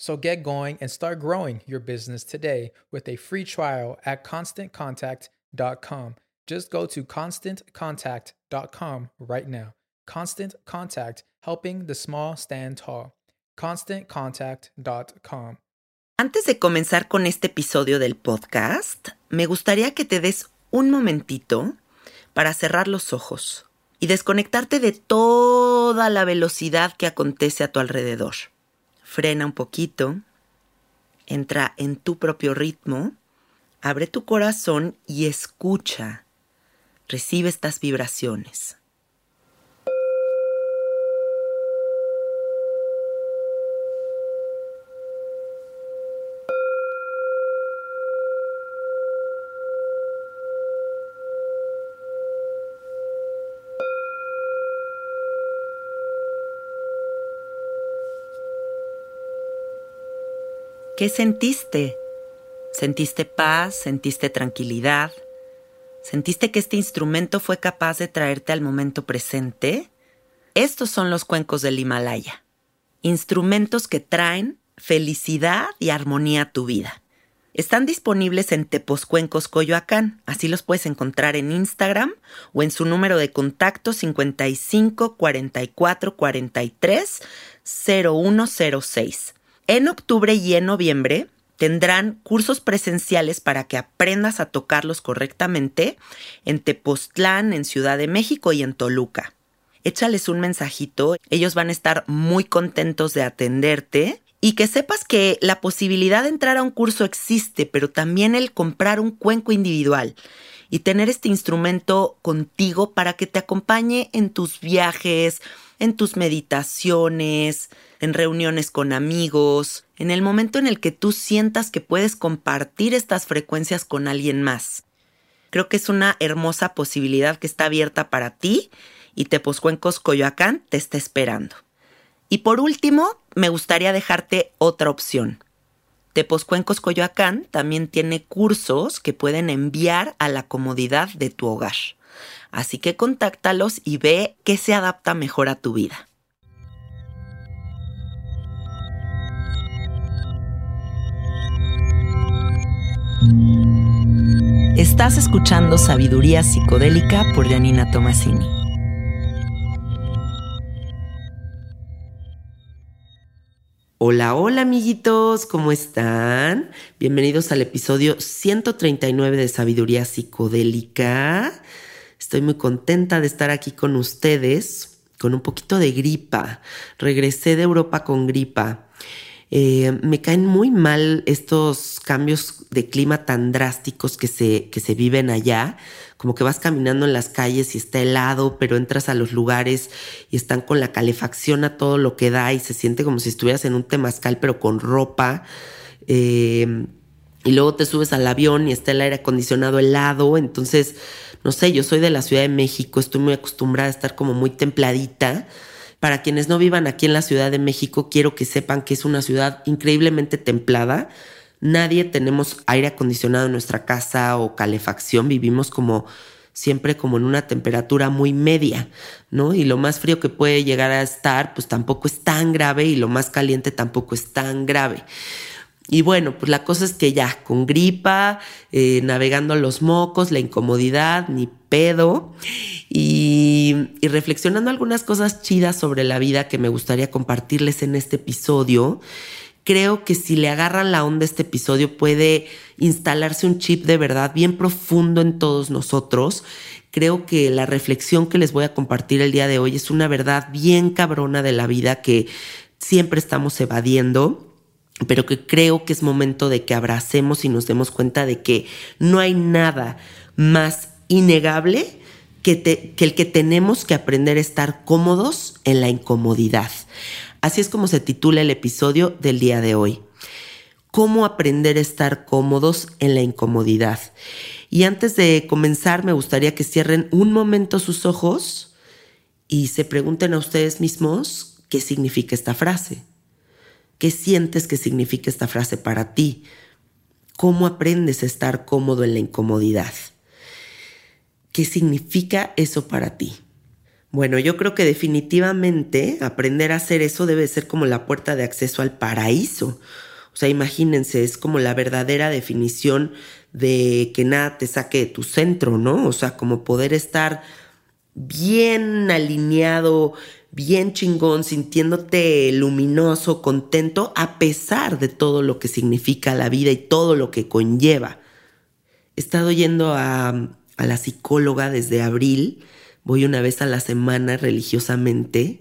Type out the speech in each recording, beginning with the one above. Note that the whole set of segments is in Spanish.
So get going and start growing your business today with a free trial at constantcontact.com. Just go to constantcontact.com right now. Constant Contact, helping the small stand tall. ConstantContact.com. Antes de comenzar con este episodio del podcast, me gustaría que te des un momentito para cerrar los ojos y desconectarte de toda la velocidad que acontece a tu alrededor frena un poquito, entra en tu propio ritmo, abre tu corazón y escucha, recibe estas vibraciones. ¿Qué sentiste? ¿Sentiste paz? ¿Sentiste tranquilidad? ¿Sentiste que este instrumento fue capaz de traerte al momento presente? Estos son los cuencos del Himalaya. Instrumentos que traen felicidad y armonía a tu vida. Están disponibles en Teposcuencos Coyoacán, así los puedes encontrar en Instagram o en su número de contacto 55 44 43 0106. En octubre y en noviembre tendrán cursos presenciales para que aprendas a tocarlos correctamente en Tepoztlán, en Ciudad de México y en Toluca. Échales un mensajito, ellos van a estar muy contentos de atenderte y que sepas que la posibilidad de entrar a un curso existe, pero también el comprar un cuenco individual y tener este instrumento contigo para que te acompañe en tus viajes, en tus meditaciones, en reuniones con amigos, en el momento en el que tú sientas que puedes compartir estas frecuencias con alguien más. Creo que es una hermosa posibilidad que está abierta para ti y Teposcuencos Coyoacán te está esperando. Y por último, me gustaría dejarte otra opción. Teposcuencos Coyoacán también tiene cursos que pueden enviar a la comodidad de tu hogar. Así que contáctalos y ve qué se adapta mejor a tu vida. Estás escuchando Sabiduría Psicodélica por Janina Tomasini. Hola, hola amiguitos, ¿cómo están? Bienvenidos al episodio 139 de Sabiduría Psicodélica. Estoy muy contenta de estar aquí con ustedes, con un poquito de gripa. Regresé de Europa con gripa. Eh, me caen muy mal estos cambios de clima tan drásticos que se, que se viven allá. Como que vas caminando en las calles y está helado, pero entras a los lugares y están con la calefacción a todo lo que da y se siente como si estuvieras en un temazcal, pero con ropa. Eh, y luego te subes al avión y está el aire acondicionado helado. Entonces, no sé, yo soy de la Ciudad de México, estoy muy acostumbrada a estar como muy templadita para quienes no vivan aquí en la Ciudad de México, quiero que sepan que es una ciudad increíblemente templada. Nadie tenemos aire acondicionado en nuestra casa o calefacción, vivimos como siempre como en una temperatura muy media, ¿no? Y lo más frío que puede llegar a estar, pues tampoco es tan grave y lo más caliente tampoco es tan grave. Y bueno, pues la cosa es que ya, con gripa, eh, navegando los mocos, la incomodidad, ni pedo, y, y, reflexionando algunas cosas chidas sobre la vida que me gustaría compartirles en este episodio. Creo que si le agarran la onda este episodio puede instalarse un chip de verdad bien profundo en todos nosotros. Creo que la reflexión que les voy a compartir el día de hoy es una verdad bien cabrona de la vida que siempre estamos evadiendo pero que creo que es momento de que abracemos y nos demos cuenta de que no hay nada más innegable que, el que tenemos que aprender a estar cómodos en la incomodidad. Así es como se titula el episodio del día de hoy. Cómo aprender a estar cómodos en la incomodidad. Y antes de comenzar, me gustaría que cierren un momento sus ojos y se pregunten a ustedes mismos qué significa esta frase. ¿Qué sientes que significa esta frase para ti? ¿Cómo aprendes a estar cómodo en la incomodidad? ¿Qué significa eso para ti? Bueno, yo creo que definitivamente aprender a hacer eso debe ser como la puerta de acceso al paraíso. O sea, imagínense, es como la verdadera definición de que nada te saque de tu centro, ¿no? O sea, como poder estar bien alineado, bien chingón, sintiéndote luminoso, contento, a pesar de todo lo que significa la vida y todo lo que conlleva. He estado yendo a, la psicóloga desde abril, voy una vez a la semana religiosamente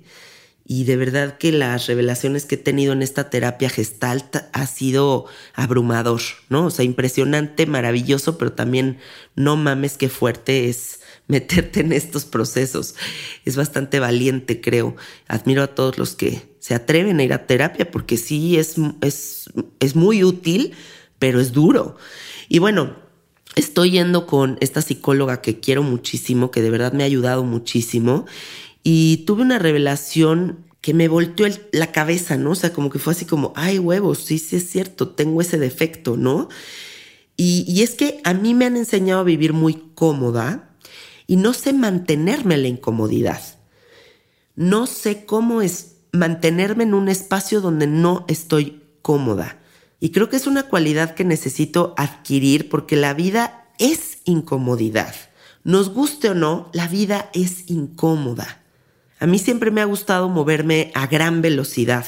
y de verdad que las revelaciones que he tenido en esta terapia gestalt ha sido abrumador, ¿no? O sea, impresionante, maravilloso, pero también no mames qué fuerte es meterte en estos procesos. Es bastante valiente, creo. Admiro a todos los que se atreven a ir a terapia porque sí es, es, es muy útil, pero es duro. Y bueno, estoy yendo con esta psicóloga que quiero muchísimo, que de verdad me ha ayudado muchísimo. Y tuve una revelación que me volteó la cabeza, ¿no? O sea, como que fue así como, ay huevos, sí, sí es cierto, tengo ese defecto, ¿no? Y, y es que a mí me han enseñado a vivir muy cómoda, y no sé mantenerme en la incomodidad. No sé cómo es mantenerme en un espacio donde no estoy cómoda. Y creo que es una cualidad que necesito adquirir porque la vida es incomodidad. Nos guste o no, la vida es incómoda. A mí siempre me ha gustado moverme a gran velocidad,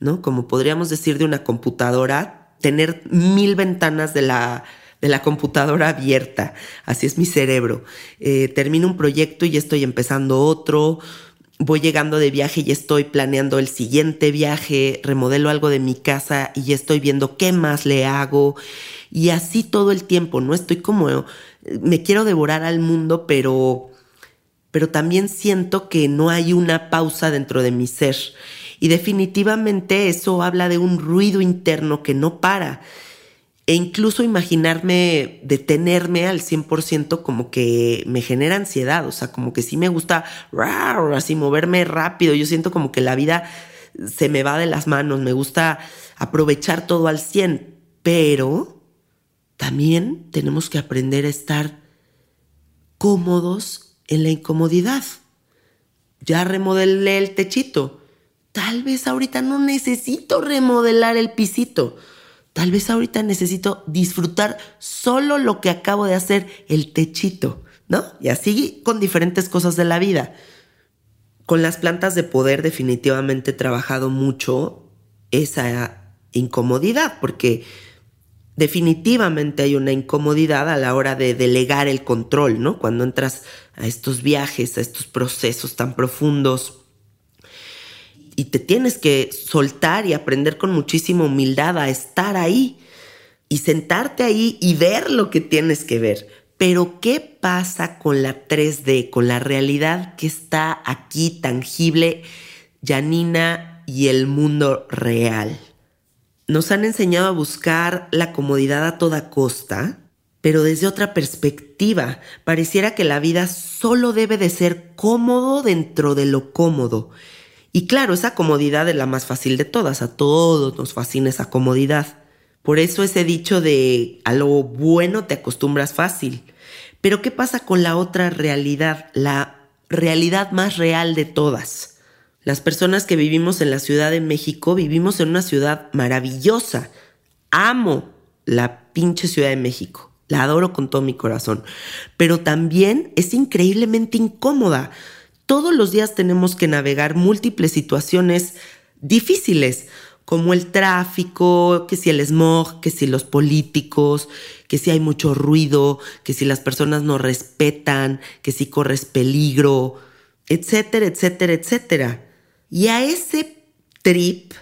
¿no? Como podríamos decir de una computadora, tener mil ventanas de la de la computadora abierta. Así es mi cerebro. Eh, termino un proyecto y estoy empezando otro. Voy llegando de viaje y estoy planeando el siguiente viaje, remodelo algo de mi casa y estoy viendo qué más le hago. Y así todo el tiempo, ¿no? Estoy como, me quiero devorar al mundo, pero, pero también siento que no hay una pausa dentro de mi ser. Y definitivamente eso habla de un ruido interno que no para e incluso imaginarme detenerme al 100% como que me genera ansiedad, o sea, como que sí me gusta así moverme rápido, yo siento como que la vida se me va de las manos, me gusta aprovechar todo al 100, pero también tenemos que aprender a estar cómodos en la incomodidad. Ya remodelé el techito, tal vez ahorita no necesito remodelar el pisito Tal vez ahorita necesito disfrutar solo lo que acabo de hacer, el techito, ¿no? Y así con diferentes cosas de la vida. Con las plantas de poder definitivamente he trabajado mucho esa incomodidad, porque definitivamente hay una incomodidad a la hora de delegar el control, ¿no? Cuando entras a estos viajes, a estos procesos tan profundos y te tienes que soltar y aprender con muchísima humildad a estar ahí y sentarte ahí y ver lo que tienes que ver. Pero ¿qué pasa con la 3D, con la realidad que está aquí tangible, Janina y el mundo real? Nos han enseñado a buscar la comodidad a toda costa, pero desde otra perspectiva. Pareciera que la vida solo debe de ser cómodo dentro de lo cómodo. Y claro, esa comodidad es la más fácil de todas, a todos nos fascina esa comodidad. Por eso ese dicho de a lo bueno te acostumbras fácil. Pero ¿qué pasa con la otra realidad, la realidad más real de todas? Las personas que vivimos en la Ciudad de México vivimos en una ciudad maravillosa. Amo la pinche Ciudad de México. La adoro con todo mi corazón. Pero también es increíblemente incómoda. Todos los días tenemos que navegar múltiples situaciones difíciles, como el tráfico, que si el smog, que si los políticos, que si hay mucho ruido, que si las personas no respetan, que si corres peligro, etcétera, etcétera, etcétera. Y a ese trip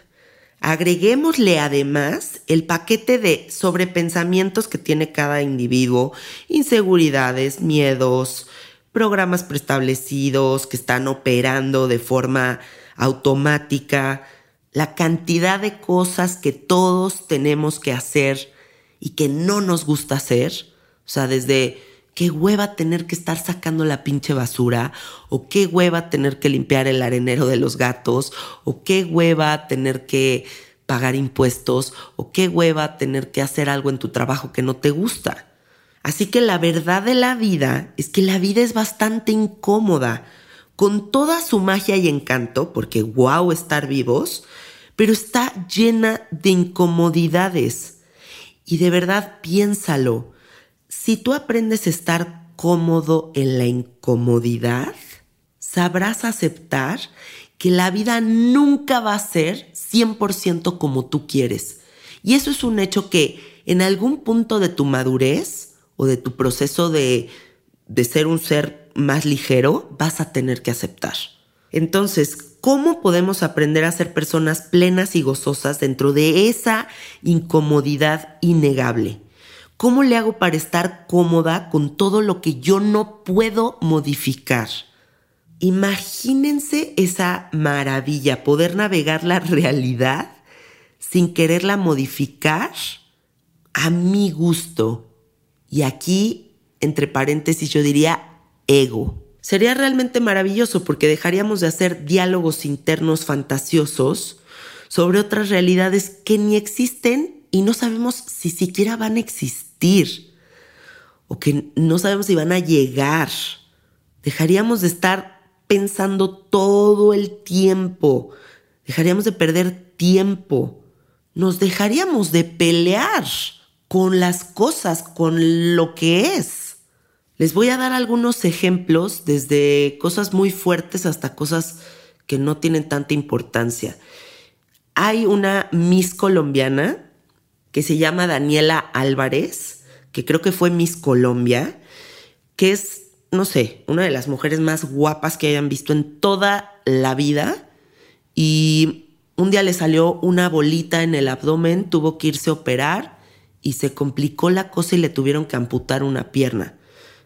agreguémosle además el paquete de sobrepensamientos que tiene cada individuo, inseguridades, miedos, programas preestablecidos que están operando de forma automática, la cantidad de cosas que todos tenemos que hacer y que no nos gusta hacer, o sea, desde qué hueva tener que estar sacando la pinche basura, o qué hueva tener que limpiar el arenero de los gatos, o qué hueva tener que pagar impuestos, o qué hueva tener que hacer algo en tu trabajo que no te gusta. Así que la verdad de la vida es que la vida es bastante incómoda, con toda su magia y encanto, porque wow estar vivos, pero está llena de incomodidades. Y de verdad piénsalo, si tú aprendes a estar cómodo en la incomodidad, sabrás aceptar que la vida nunca va a ser 100% como tú quieres. Y eso es un hecho que en algún punto de tu madurez o de tu proceso de, de ser un ser más ligero, vas a tener que aceptar. Entonces, ¿cómo podemos aprender a ser personas plenas y gozosas dentro de esa incomodidad innegable? ¿Cómo le hago para estar cómoda con todo lo que yo no puedo modificar? Imagínense esa maravilla, poder navegar la realidad sin quererla modificar a mi gusto. Y aquí, entre paréntesis, yo diría ego. Sería realmente maravilloso porque dejaríamos de hacer diálogos internos fantasiosos sobre otras realidades que ni existen y no sabemos si siquiera van a existir o que no sabemos si van a llegar. Dejaríamos de estar pensando todo el tiempo. Dejaríamos de perder tiempo. Nos dejaríamos de pelear con las cosas, con lo que es. Les voy a dar algunos ejemplos, desde cosas muy fuertes hasta cosas que no tienen tanta importancia. Hay una Miss colombiana que se llama Daniela Álvarez, que creo que fue Miss Colombia, que es, no sé, una de las mujeres más guapas que hayan visto en toda la vida. Y un día le salió una bolita en el abdomen, tuvo que irse a operar y se complicó la cosa y le tuvieron que amputar una pierna.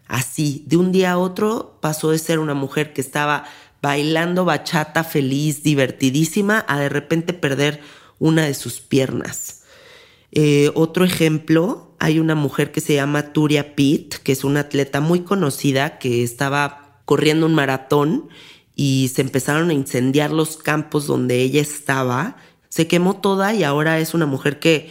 Así, de un día a otro pasó de ser una mujer que estaba bailando bachata feliz, divertidísima, a de repente perder una de sus piernas. Eh, otro ejemplo, hay una mujer que se llama Turia Pitt, que es una atleta muy conocida que estaba corriendo un maratón y se empezaron a incendiar los campos donde ella estaba. Se quemó toda y ahora es una mujer que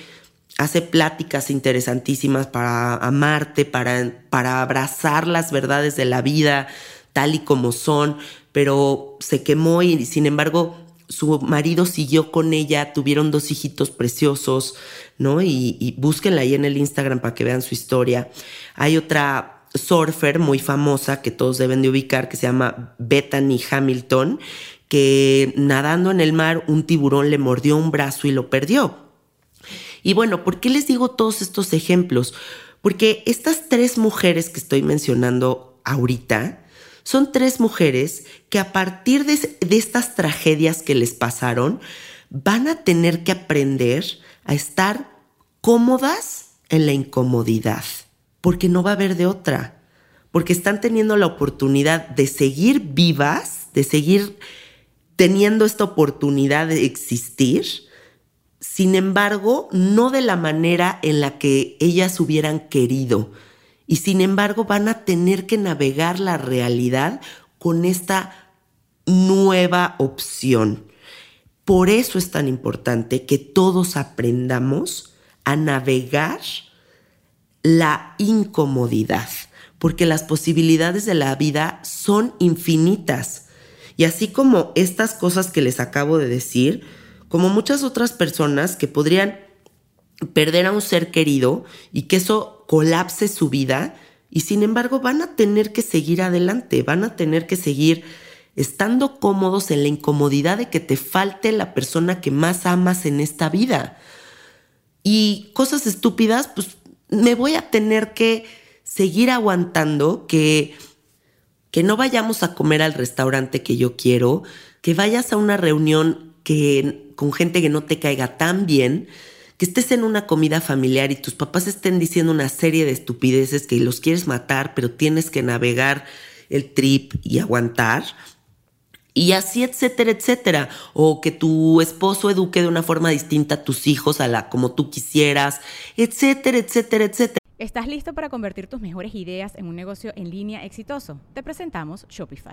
hace pláticas interesantísimas para amarte, para, para abrazar las verdades de la vida tal y como son, pero se quemó y sin embargo su marido siguió con ella, tuvieron dos hijitos preciosos, ¿no? Y, búsquenla ahí en el Instagram para que vean su historia. Hay otra surfer muy famosa que todos deben de ubicar que se llama Bethany Hamilton, que nadando en el mar un tiburón le mordió un brazo y lo perdió. Y bueno, ¿por qué les digo todos estos ejemplos? Porque estas tres mujeres que estoy mencionando ahorita son tres mujeres que a partir de, de estas tragedias que les pasaron van a tener que aprender a estar cómodas en la incomodidad, porque no va a haber de otra, porque están teniendo la oportunidad de seguir vivas, de seguir teniendo esta oportunidad de existir, sin embargo, no de la manera en la que ellas hubieran querido. Y sin embargo, van a tener que navegar la realidad con esta nueva opción. Por eso es tan importante que todos aprendamos a navegar la incomodidad, porque las posibilidades de la vida son infinitas. Y así como estas cosas que les acabo de decir, como muchas otras personas que podrían perder a un ser querido y que eso colapse su vida y sin embargo van a tener que seguir adelante, van a tener que seguir estando cómodos en la incomodidad de que te falte la persona que más amas en esta vida. Y cosas estúpidas, pues me voy a tener que seguir aguantando que que no vayamos a comer al restaurante que yo quiero, que vayas a una reunión que con gente que no te caiga tan bien, que estés en una comida familiar y tus papás estén diciendo una serie de estupideces que los quieres matar, pero tienes que navegar el trip y aguantar. Y así, etcétera, etcétera. O que tu esposo eduque de una forma distinta a tus hijos, a la como tú quisieras, etcétera, etcétera, etcétera. ¿Estás listo para convertir tus mejores ideas en un negocio en línea exitoso? Te presentamos Shopify.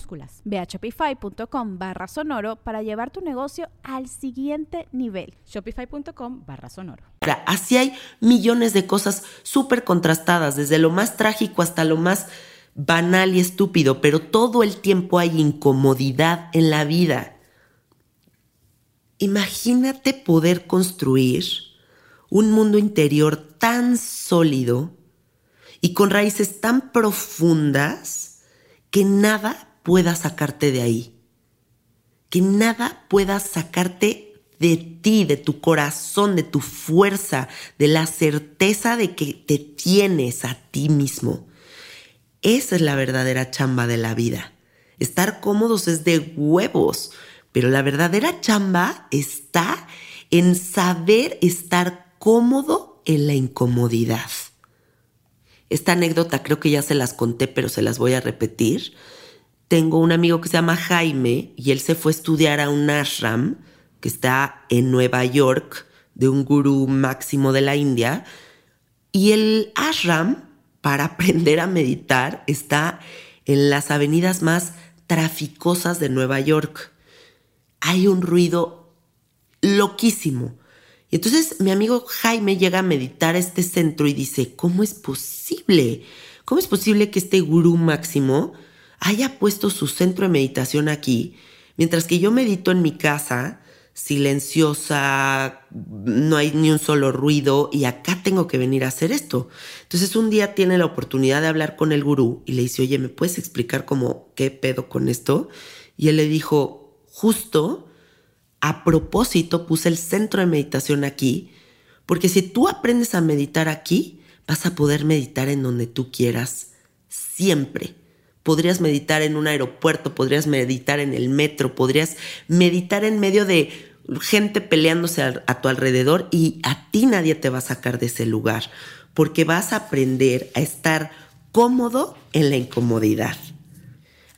Ve a shopify.com barra sonoro para llevar tu negocio al siguiente nivel. Shopify.com barra sonoro. Así hay millones de cosas súper contrastadas, desde lo más trágico hasta lo más banal y estúpido, pero todo el tiempo hay incomodidad en la vida. Imagínate poder construir un mundo interior tan sólido y con raíces tan profundas que nada pueda sacarte de ahí. Que nada pueda sacarte de ti, de tu corazón, de tu fuerza, de la certeza de que te tienes a ti mismo. Esa es la verdadera chamba de la vida. Estar cómodos es de huevos, pero la verdadera chamba está en saber estar cómodo en la incomodidad. Esta anécdota creo que ya se las conté, pero se las voy a repetir tengo un amigo que se llama Jaime y él se fue a estudiar a un ashram que está en Nueva York de un gurú máximo de la India. Y el ashram, para aprender a meditar, está en las avenidas más traficosas de Nueva York. Hay un ruido loquísimo. Y entonces mi amigo Jaime llega a meditar a este centro y dice, ¿cómo es posible? ¿Cómo es posible que este gurú máximo haya puesto su centro de meditación aquí, mientras que yo medito en mi casa, silenciosa, no hay ni un solo ruido y acá tengo que venir a hacer esto. Entonces un día tiene la oportunidad de hablar con el gurú y le dice, oye, ¿me puedes explicar cómo qué pedo con esto? Y él le dijo, justo a propósito puse el centro de meditación aquí, porque si tú aprendes a meditar aquí, vas a poder meditar en donde tú quieras, siempre podrías meditar en un aeropuerto, podrías meditar en el metro, podrías meditar en medio de gente peleándose a, tu alrededor y a ti nadie te va a sacar de ese lugar, porque vas a aprender a estar cómodo en la incomodidad.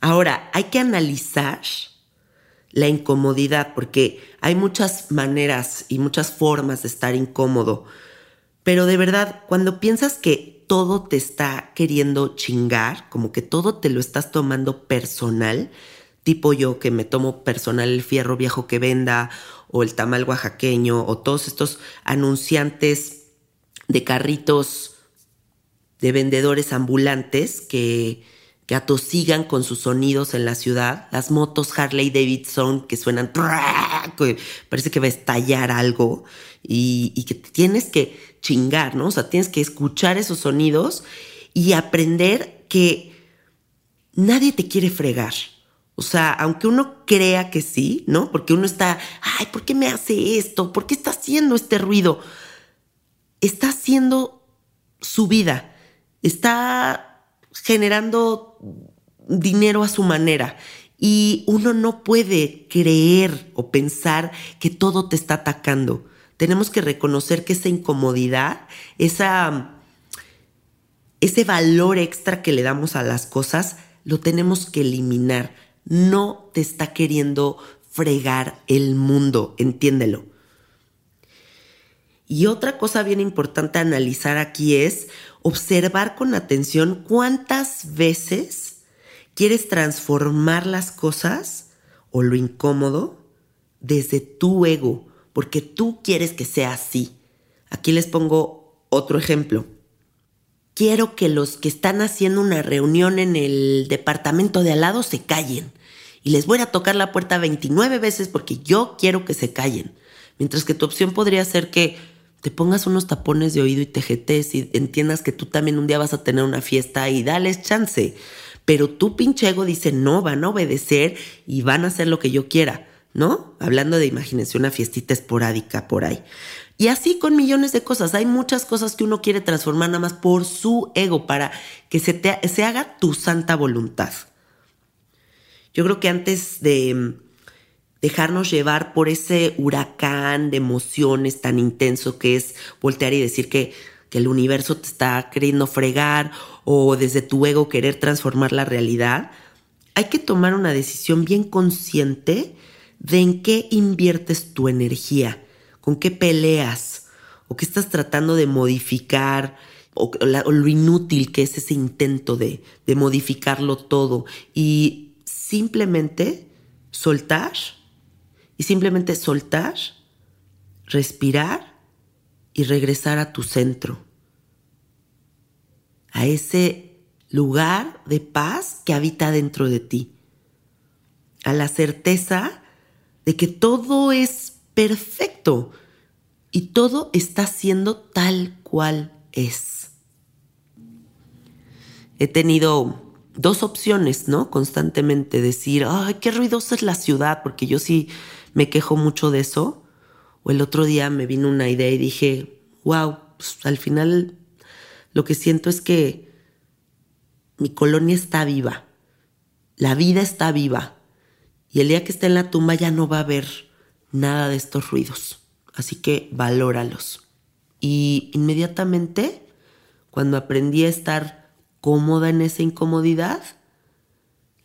Ahora, hay que analizar la incomodidad, porque hay muchas maneras y muchas formas de estar incómodo. Pero de verdad, cuando piensas que todo te está queriendo chingar, como que todo te lo estás tomando personal, tipo yo que me tomo personal el fierro viejo que venda o el tamal oaxaqueño o todos estos anunciantes de carritos de vendedores ambulantes que que atosigan con sus sonidos en la ciudad, las motos Harley Davidson que suenan, que parece que va a estallar algo y, y, que tienes que chingar, ¿no? O sea, tienes que escuchar esos sonidos y aprender que nadie te quiere fregar. O sea, aunque uno crea que sí, ¿no? Porque uno está, ay, ¿por qué me hace esto? ¿Por qué está haciendo este ruido? Está haciendo su vida. Está generando dinero a su manera. Y uno no puede creer o pensar que todo te está atacando. Tenemos que reconocer que esa incomodidad, esa, ese valor extra que le damos a las cosas, lo tenemos que eliminar. No te está queriendo fregar el mundo, entiéndelo. Y otra cosa bien importante a analizar aquí es observar con atención cuántas veces quieres transformar las cosas o lo incómodo desde tu ego, porque tú quieres que sea así. Aquí les pongo otro ejemplo. Quiero que los que están haciendo una reunión en el departamento de al lado se callen. Y les voy a tocar la puerta 29 veces porque yo quiero que se callen. Mientras que tu opción podría ser que te pongas unos tapones de oído y tejetes y entiendas que tú también un día vas a tener una fiesta y dales chance. Pero tu pinche ego dice, no, van a obedecer y van a hacer lo que yo quiera, ¿no? Hablando de, imagínense, una fiestita esporádica por ahí. Y así con millones de cosas. Hay muchas cosas que uno quiere transformar nada más por su ego, para que se, se haga tu santa voluntad. Yo creo que antes de dejarnos llevar por ese huracán de emociones tan intenso que es voltear y decir que, que el universo te está queriendo fregar o desde tu ego querer transformar la realidad, hay que tomar una decisión bien consciente de en qué inviertes tu energía, con qué peleas o qué estás tratando de modificar o, lo inútil que es ese intento de, de modificarlo todo y simplemente soltar y simplemente soltar, respirar y regresar a tu centro, a ese lugar de paz que habita dentro de ti, a la certeza de que todo es perfecto y todo está siendo tal cual es. He tenido dos opciones, ¿no? Constantemente decir, ay, qué ruidosa es la ciudad, porque yo sí me quejo mucho de eso. O el otro día me vino una idea y dije, wow, pues, al final lo que siento es que mi colonia está viva, la vida está viva. Y el día que esté en la tumba ya no va a haber nada de estos ruidos. Así que valóralos. Y inmediatamente, cuando aprendí a estar cómoda en esa incomodidad,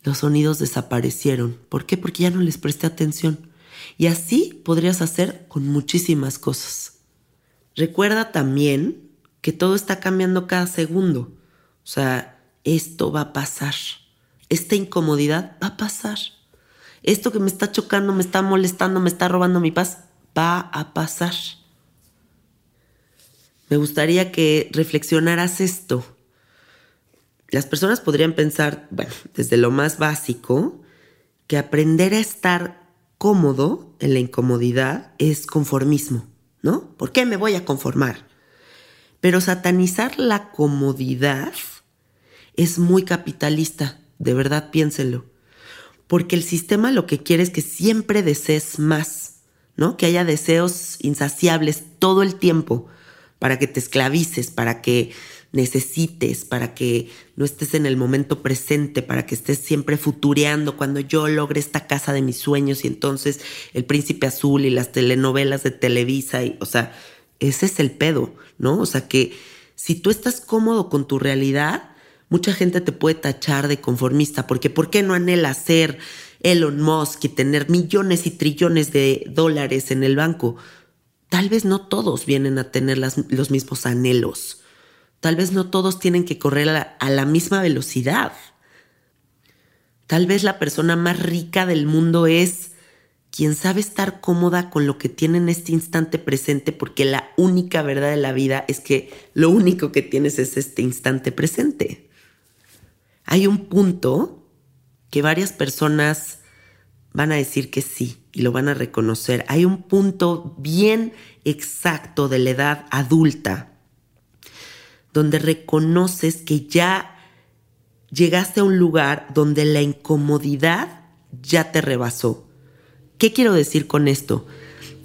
los sonidos desaparecieron. ¿Por qué? Porque ya no les presté atención. Y así podrías hacer con muchísimas cosas. Recuerda también que todo está cambiando cada segundo. O sea, esto va a pasar. Esta incomodidad va a pasar. Esto que me está chocando, me está molestando, me está robando mi paz, va a pasar. Me gustaría que reflexionaras esto. Las personas podrían pensar, bueno, desde lo más básico, que aprender a estar cómodo en la incomodidad es conformismo, ¿no? ¿Por qué me voy a conformar? Pero satanizar la comodidad es muy capitalista, de verdad piénselo. Porque el sistema lo que quiere es que siempre desees más, ¿no? Que haya deseos insaciables todo el tiempo para que te esclavices, para que necesites, para que no estés en el momento presente, para que estés siempre futureando cuando yo logre esta casa de mis sueños y entonces el príncipe azul y las telenovelas de Televisa, y, o sea, ese es el pedo, ¿no? O sea que si tú estás cómodo con tu realidad, Mucha gente te puede tachar de conformista porque ¿por qué no anhela ser Elon Musk y tener millones y trillones de dólares en el banco? Tal vez no todos vienen a tener los mismos anhelos. Tal vez no todos tienen que correr a la misma velocidad. Tal vez la persona más rica del mundo es quien sabe estar cómoda con lo que tiene en este instante presente porque la única verdad de la vida es que lo único que tienes es este instante presente hay un punto que varias personas van a decir que sí y lo van a reconocer. Hay un punto bien exacto de la edad adulta donde reconoces que ya llegaste a un lugar donde la incomodidad ya te rebasó. ¿Qué quiero decir con esto?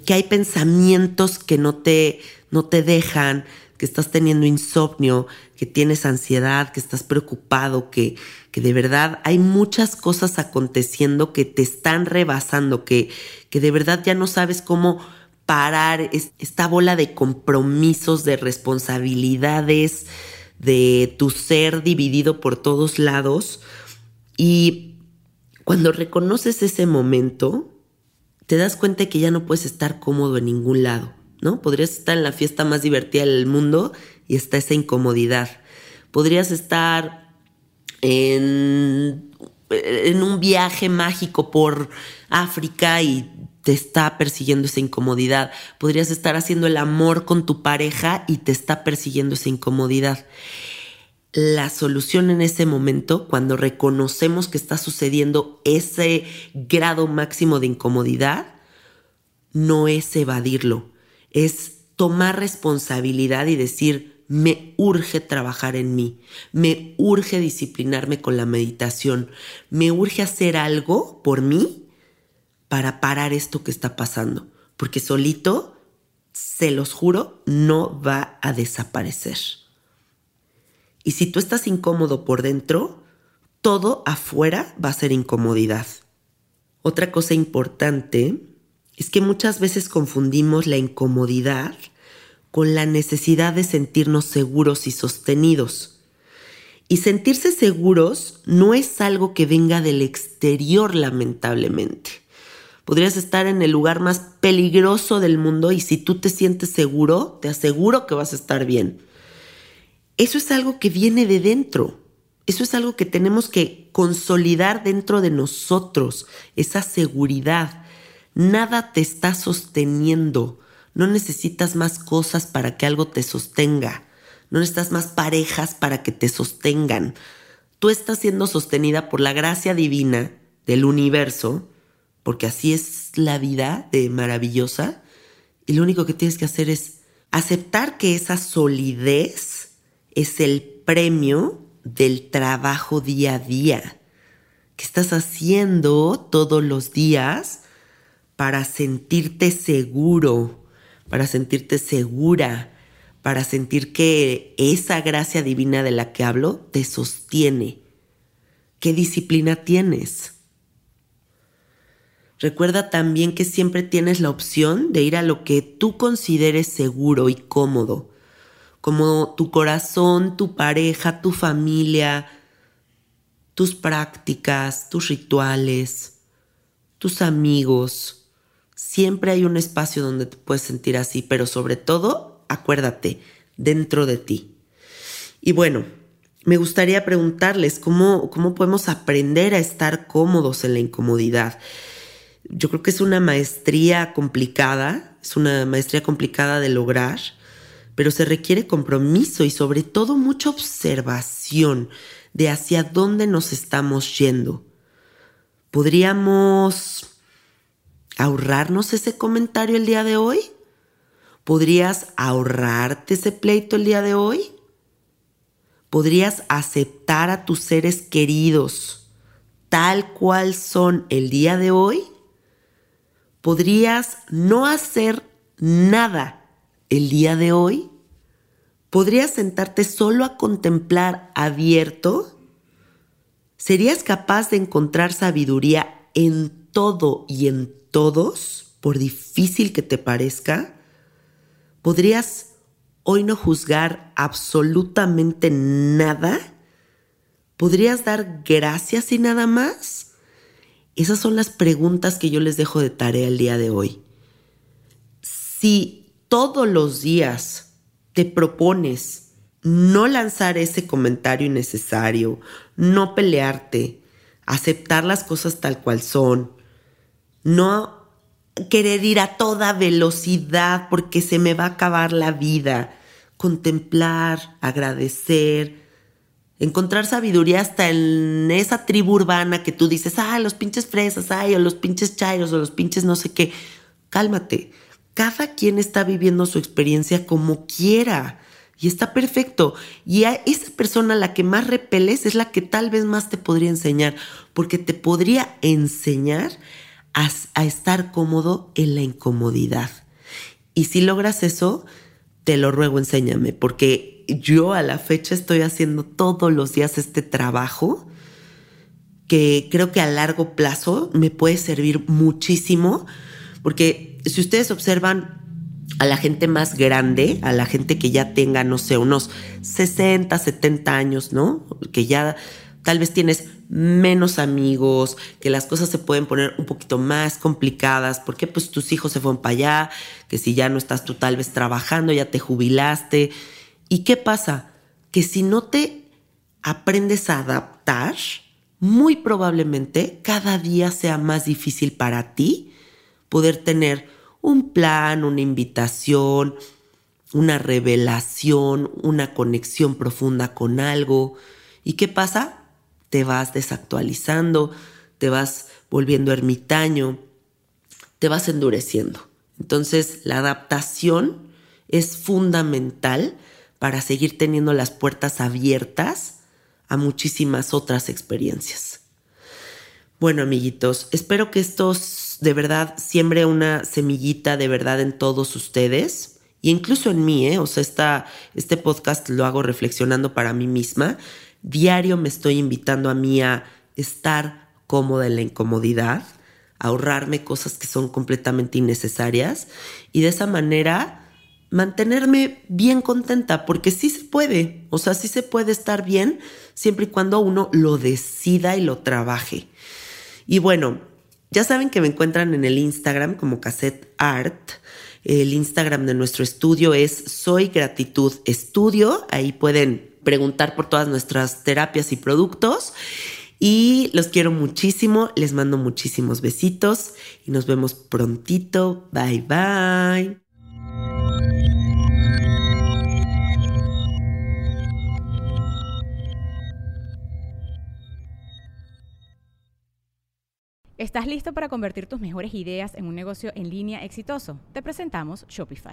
Que hay pensamientos que no te, no te dejan, que estás teniendo insomnio, que tienes ansiedad, que estás preocupado, que, que de verdad hay muchas cosas aconteciendo que te están rebasando, que, que de verdad ya no sabes cómo parar esta bola de compromisos, de responsabilidades, de tu ser dividido por todos lados. Y cuando reconoces ese momento, te das cuenta que ya no puedes estar cómodo en ningún lado. ¿No? Podrías estar en la fiesta más divertida del mundo y está esa incomodidad. Podrías estar en, en un viaje mágico por África y te está persiguiendo esa incomodidad. Podrías estar haciendo el amor con tu pareja y te está persiguiendo esa incomodidad. La solución en ese momento, cuando reconocemos que está sucediendo ese grado máximo de incomodidad, no es evadirlo, es tomar responsabilidad y decir, me urge trabajar en mí, me urge disciplinarme con la meditación, me urge hacer algo por mí para parar esto que está pasando, porque solito, se los juro, no va a desaparecer. Y si tú estás incómodo por dentro, todo afuera va a ser incomodidad. Otra cosa importante es que muchas veces confundimos la incomodidad con la necesidad de sentirnos seguros y sostenidos. Y sentirse seguros no es algo que venga del exterior, lamentablemente. Podrías estar en el lugar más peligroso del mundo y si tú te sientes seguro, te aseguro que vas a estar bien. Eso es algo que viene de dentro. Eso es algo que tenemos que consolidar dentro de nosotros, esa seguridad. Nada te está sosteniendo. No necesitas más cosas para que algo te sostenga. No necesitas más parejas para que te sostengan. Tú estás siendo sostenida por la gracia divina del universo, porque así es la vida de maravillosa. Y lo único que tienes que hacer es aceptar que esa solidez es el premio del trabajo día a día que estás haciendo todos los días para sentirte seguro, para sentirte segura, para sentir que esa gracia divina de la que hablo te sostiene. ¿Qué disciplina tienes? Recuerda también que siempre tienes la opción de ir a lo que tú consideres seguro y cómodo, como tu corazón, tu pareja, tu familia, tus prácticas, tus rituales, tus amigos, Siempre hay un espacio donde te puedes sentir así, pero sobre todo, acuérdate, dentro de ti. Y bueno, me gustaría preguntarles cómo, cómo podemos aprender a estar cómodos en la incomodidad. Yo creo que es una maestría complicada, es una maestría complicada de lograr, pero se requiere compromiso y sobre todo mucha observación de hacia dónde nos estamos yendo. Podríamos ahorrarnos ese comentario el día de hoy? ¿Podrías ahorrarte ese pleito el día de hoy? ¿Podrías aceptar a tus seres queridos tal cual son el día de hoy? ¿Podrías no hacer nada el día de hoy? ¿Podrías sentarte solo a contemplar abierto? ¿Serías capaz de encontrar sabiduría en todo y en todos, por difícil que te parezca, podrías hoy no juzgar absolutamente nada ¿Podrías dar gracias y nada más? Esas son las preguntas que yo les dejo de tarea el día de hoy. Si todos los días te propones no lanzar ese comentario innecesario, no pelearte, aceptar las cosas tal cual son, no querer ir a toda velocidad porque se me va a acabar la vida, contemplar, agradecer, encontrar sabiduría hasta en esa tribu urbana que tú dices, ah, los pinches fresas, ay, o los pinches chairos, o los pinches no sé qué. Cálmate. Cada quien está viviendo su experiencia como quiera. Y está perfecto. Y a esa persona a la que más repeles es la que tal vez más te podría enseñar, porque te podría enseñar a, estar cómodo en la incomodidad. Y si logras eso, te lo ruego, enséñame, porque yo a la fecha estoy haciendo todos los días este trabajo que creo que a largo plazo me puede servir muchísimo, porque si ustedes observan a la gente más grande, a la gente que ya tenga, no sé, unos 60, 70 años, ¿no? Que ya tal vez tienes menos amigos, que las cosas se pueden poner un poquito más complicadas, porque pues tus hijos se fueron para allá, que si ya no estás tú tal vez trabajando, ya te jubilaste. ¿Y qué pasa? Que si no te aprendes a adaptar, muy probablemente cada día sea más difícil para ti poder tener un plan, una invitación, una revelación, una conexión profunda con algo. ¿Y qué pasa? Te vas desactualizando, te vas volviendo ermitaño, te vas endureciendo. Entonces la adaptación es fundamental para seguir teniendo las puertas abiertas a muchísimas otras experiencias. Bueno, amiguitos, espero que esto de verdad siembre una semillita de verdad en todos ustedes y incluso en mí, ¿eh? O sea, este podcast lo hago reflexionando para mí misma. Diario me estoy invitando a mí a estar cómoda en la incomodidad, a ahorrarme cosas que son completamente innecesarias y de esa manera mantenerme bien contenta, porque sí se puede, o sea, sí se puede estar bien siempre y cuando uno lo decida y lo trabaje. Y bueno, ya saben que me encuentran en el Instagram como Cassette Art. El Instagram de nuestro estudio es Soy Gratitud Estudio. Ahí pueden preguntar por todas nuestras terapias y productos. Y los quiero muchísimo, les mando muchísimos besitos y nos vemos prontito. Bye bye. ¿Estás listo para convertir tus mejores ideas en un negocio en línea exitoso? Te presentamos Shopify.